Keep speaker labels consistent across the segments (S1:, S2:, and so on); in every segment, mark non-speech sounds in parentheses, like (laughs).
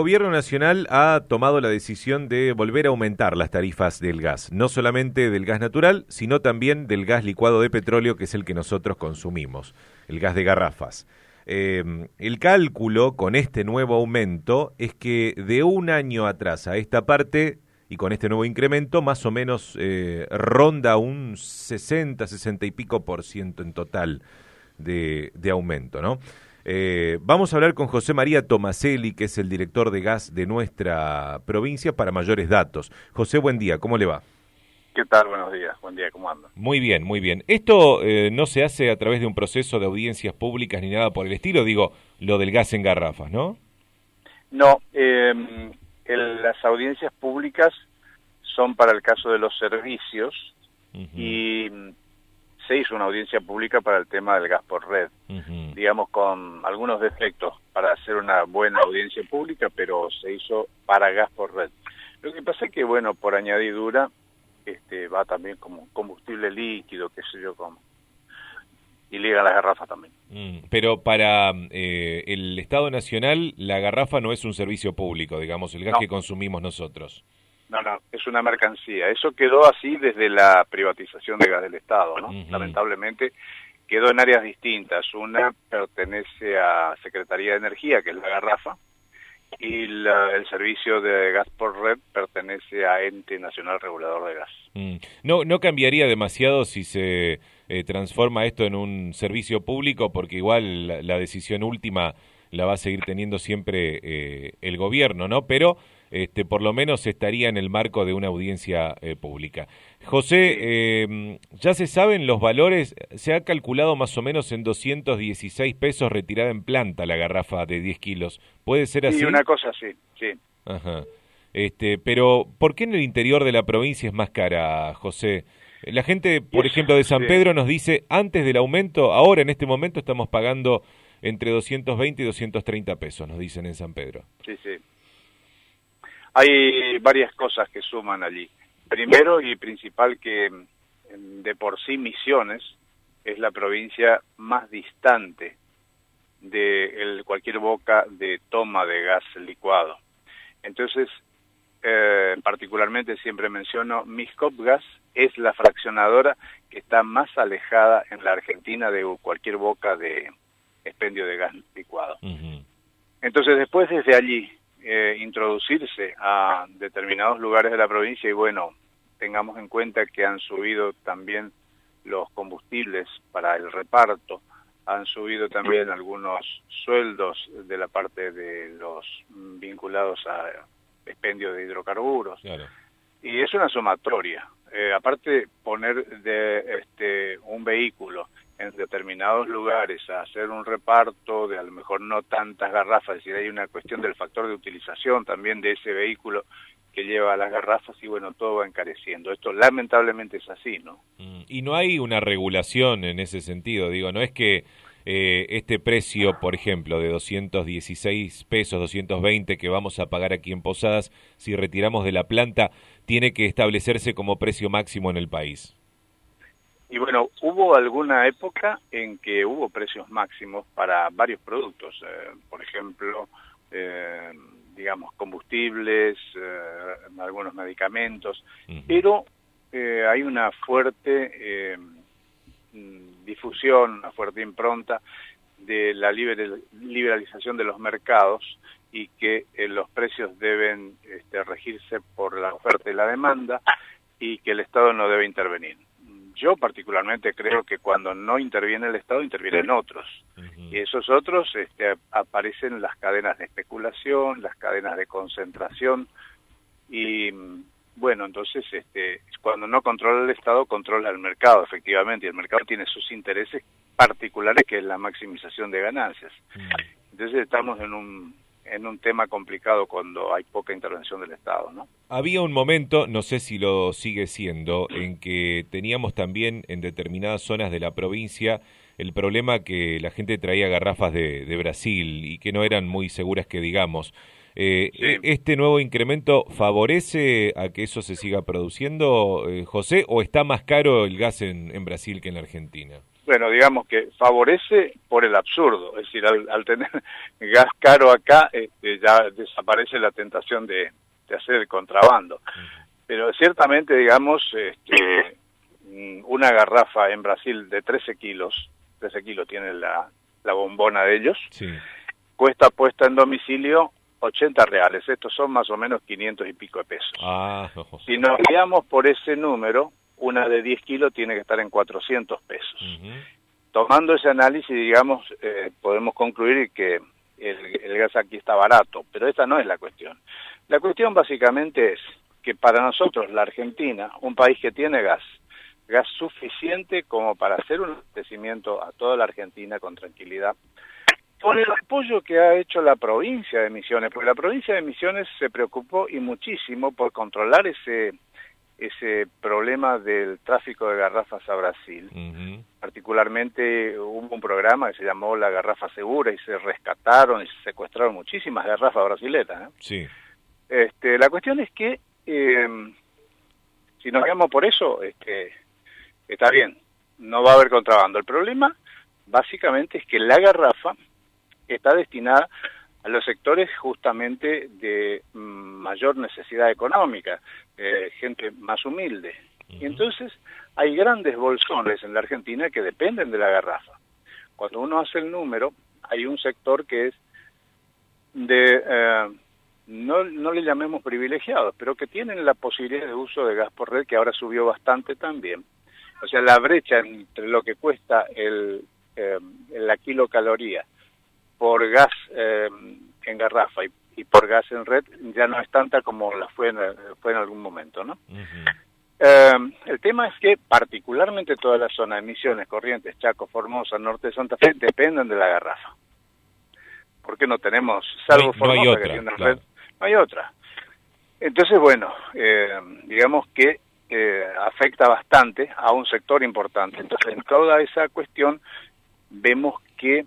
S1: El Gobierno Nacional ha tomado la decisión de volver a aumentar las tarifas del gas, no solamente del gas natural, sino también del gas licuado de petróleo, que es el que nosotros consumimos, el gas de garrafas. Eh, el cálculo con este nuevo aumento es que de un año atrás a esta parte, y con este nuevo incremento, más o menos eh, ronda un 60, 60 y pico por ciento en total de, de aumento, ¿no? Eh, vamos a hablar con José María Tomaselli, que es el director de gas de nuestra provincia, para mayores datos. José, buen día, ¿cómo le va?
S2: ¿Qué tal? Buenos días, buen día, ¿cómo anda?
S1: Muy bien, muy bien. Esto eh, no se hace a través de un proceso de audiencias públicas ni nada por el estilo, digo, lo del gas en garrafas, ¿no?
S2: No, eh, el, las audiencias públicas son para el caso de los servicios uh -huh. y se hizo una audiencia pública para el tema del gas por red, uh -huh. digamos con algunos defectos para hacer una buena audiencia pública, pero se hizo para gas por red. Lo que pasa es que, bueno, por añadidura, este, va también como combustible líquido, qué sé yo, como y liga las garrafas también.
S1: Mm, pero para eh, el Estado Nacional, la garrafa no es un servicio público, digamos, el gas no. que consumimos nosotros.
S2: No, no, es una mercancía. Eso quedó así desde la privatización de gas del Estado, ¿no? Uh -huh. Lamentablemente quedó en áreas distintas. Una pertenece a Secretaría de Energía, que es la garrafa, y la, el servicio de gas por red pertenece a Ente Nacional Regulador de Gas.
S1: Mm. No, no cambiaría demasiado si se eh, transforma esto en un servicio público, porque igual la, la decisión última la va a seguir teniendo siempre eh, el gobierno, ¿no? Pero este, por lo menos estaría en el marco de una audiencia eh, pública. José, eh, ya se saben los valores, se ha calculado más o menos en 216 pesos retirada en planta la garrafa de 10 kilos. ¿Puede ser así?
S2: Sí, una cosa así, sí.
S1: Ajá. Este, pero, ¿por qué en el interior de la provincia es más cara, José? La gente, por Eso, ejemplo, de San sí. Pedro nos dice, antes del aumento, ahora en este momento estamos pagando entre 220 y 230 pesos, nos dicen en San Pedro.
S2: Sí, sí. Hay varias cosas que suman allí. Primero y principal que de por sí Misiones es la provincia más distante de el, cualquier boca de toma de gas licuado. Entonces, eh, particularmente siempre menciono, Miscopgas es la fraccionadora que está más alejada en la Argentina de cualquier boca de expendio de gas licuado. Uh -huh. Entonces, después desde allí eh, introducirse a determinados lugares de la provincia y bueno, tengamos en cuenta que han subido también los combustibles para el reparto, han subido también algunos sueldos de la parte de los vinculados a expendio de hidrocarburos. Claro. Y es una sumatoria. Eh, aparte, poner de este un vehículo en determinados lugares a hacer un reparto de a lo mejor no tantas garrafas, es decir, hay una cuestión del factor de utilización también de ese vehículo que lleva las garrafas y bueno, todo va encareciendo. Esto lamentablemente es así, ¿no?
S1: Mm, y no hay una regulación en ese sentido, digo, no es que eh, este precio, por ejemplo, de 216 pesos, 220 que vamos a pagar aquí en Posadas, si retiramos de la planta, tiene que establecerse como precio máximo en el país.
S2: Y bueno, hubo alguna época en que hubo precios máximos para varios productos, eh, por ejemplo, eh, digamos, combustibles, eh, algunos medicamentos, uh -huh. pero hay una fuerte difusión, una fuerte impronta de la liberalización de los mercados y que los precios deben este, regirse por la oferta y la demanda y que el Estado no debe intervenir yo particularmente creo que cuando no interviene el Estado, intervienen otros. Uh -huh. Y esos otros este, aparecen las cadenas de especulación, las cadenas de concentración. Y bueno, entonces este, cuando no controla el Estado, controla el mercado, efectivamente. Y el mercado tiene sus intereses particulares, que es la maximización de ganancias. Uh -huh. Entonces estamos en un en un tema complicado cuando hay poca intervención del Estado, ¿no?
S1: Había un momento, no sé si lo sigue siendo, en que teníamos también en determinadas zonas de la provincia el problema que la gente traía garrafas de, de Brasil y que no eran muy seguras que digamos. Eh, sí. ¿Este nuevo incremento favorece a que eso se siga produciendo, eh, José, o está más caro el gas en, en Brasil que en la Argentina?
S2: Bueno, digamos que favorece por el absurdo, es decir, al, tener (laughs) gas caro acá, este, ya desaparece la tentación de, hacer el contrabando. Pero ciertamente, digamos, este, una garrafa en Brasil de 13 kilos, 13 kilos tiene la, la bombona de ellos, cuesta puesta en domicilio 80 reales, estos son más o menos 500 y pico de pesos. Ah, (laughs) si nos guiamos por ese número, una de 10 kilos tiene que estar en 400 pesos. Tomando ese análisis, digamos, eh, podemos concluir que el, gas aquí está barato, pero esta no es la cuestión. La cuestión básicamente es que para nosotros, la Argentina, un país que tiene gas, gas suficiente como para hacer un abastecimiento a toda la Argentina con tranquilidad, con el apoyo que ha hecho la provincia de Misiones, porque la provincia de Misiones se preocupó y muchísimo por controlar ese ese problema del tráfico de garrafas a Brasil. Particularmente hubo un programa que se llamó La Garrafa Segura y se rescataron y se secuestraron muchísimas garrafas brasileras. ¿eh? Sí. Este, la cuestión es que em, si nos quedamos por eso, este, está bien, no va a haber contrabando. El problema básicamente es que la garrafa está destinada a los sectores justamente de mm, mayor necesidad económica, eh, gente más humilde. Y entonces hay grandes bolsones en la Argentina que dependen de la garrafa. Cuando uno hace el número, hay un sector que es de, eh, no, no le llamemos privilegiados, pero que tienen la posibilidad de uso de gas por red, que ahora subió bastante también. O sea, la brecha entre lo que cuesta el, eh, la kilocaloría por gas eh, en garrafa y, por gas en red ya no es tanta como la fue en, fue en algún momento, ¿no? Eh, el tema es que particularmente toda la zona de Misiones, Corrientes, Chaco, Formosa, Norte de Santa Fe dependen de la garrafa. Porque no tenemos, salvo Formosa que tiene una red, no hay otra. Entonces, bueno, eh, digamos que afecta bastante a un sector importante. Entonces, en toda esa cuestión vemos que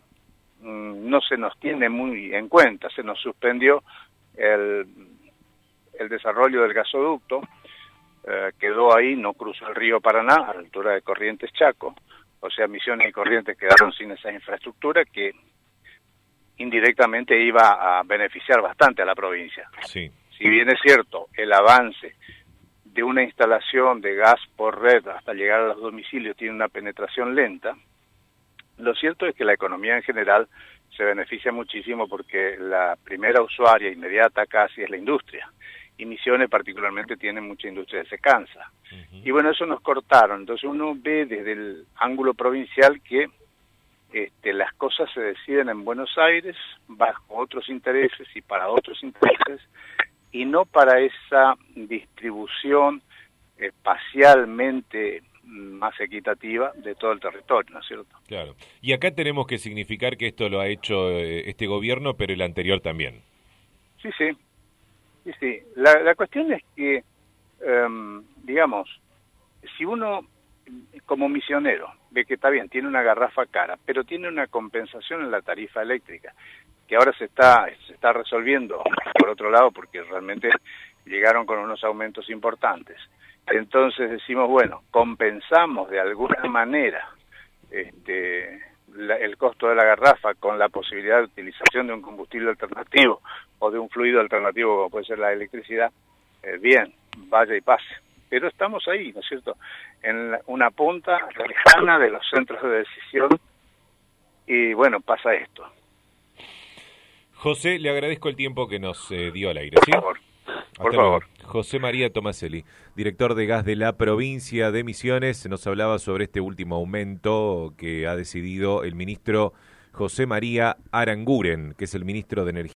S2: no se nos tiene muy en cuenta, se nos suspendió el, el desarrollo del gasoducto, eh, quedó ahí, no cruzó el río Paraná, a la altura de Corrientes Chaco, o sea, Misiones y Corrientes quedaron sin esa infraestructura que indirectamente iba a beneficiar bastante a la provincia. Sí. Si bien es cierto, el avance de una instalación de gas por red hasta llegar a los domicilios tiene una penetración lenta, lo cierto es que la economía en general se beneficia muchísimo porque la primera usuaria inmediata casi es la industria. Y Misiones particularmente tiene mucha industria de secanza. Y bueno, eso nos cortaron. Entonces uno ve desde el ángulo provincial que este, las cosas se deciden en Buenos Aires bajo otros intereses y para otros intereses y no para esa distribución espacialmente más equitativa de todo el territorio, ¿no es cierto?
S1: Claro. Y acá tenemos que significar que esto lo ha hecho eh, este gobierno, pero el anterior también.
S2: Sí, sí. Sí, sí. La, la cuestión es que, em, digamos, si uno como misionero ve que está bien, tiene una garrafa cara, pero tiene una compensación en la tarifa eléctrica, que ahora se está, se está resolviendo por otro lado porque realmente (laughs) llegaron con unos aumentos importantes. Entonces decimos, bueno, compensamos de alguna (laughs) manera este, el costo de la garrafa con la posibilidad de utilización de un combustible alternativo o de un fluido alternativo como puede ser la electricidad, eh, bien, vaya y pase. Pero estamos ahí, ¿no es cierto? En una punta lejana de los centros de decisión y bueno, pasa esto.
S1: José, le agradezco el tiempo que nos eh, dio al aire. ¿sí?
S2: Por favor. Por favor.
S1: José María Tomaselli, director de gas de la provincia de Misiones, nos hablaba sobre este último aumento que ha decidido el ministro José María Aranguren, que es el ministro de Energía.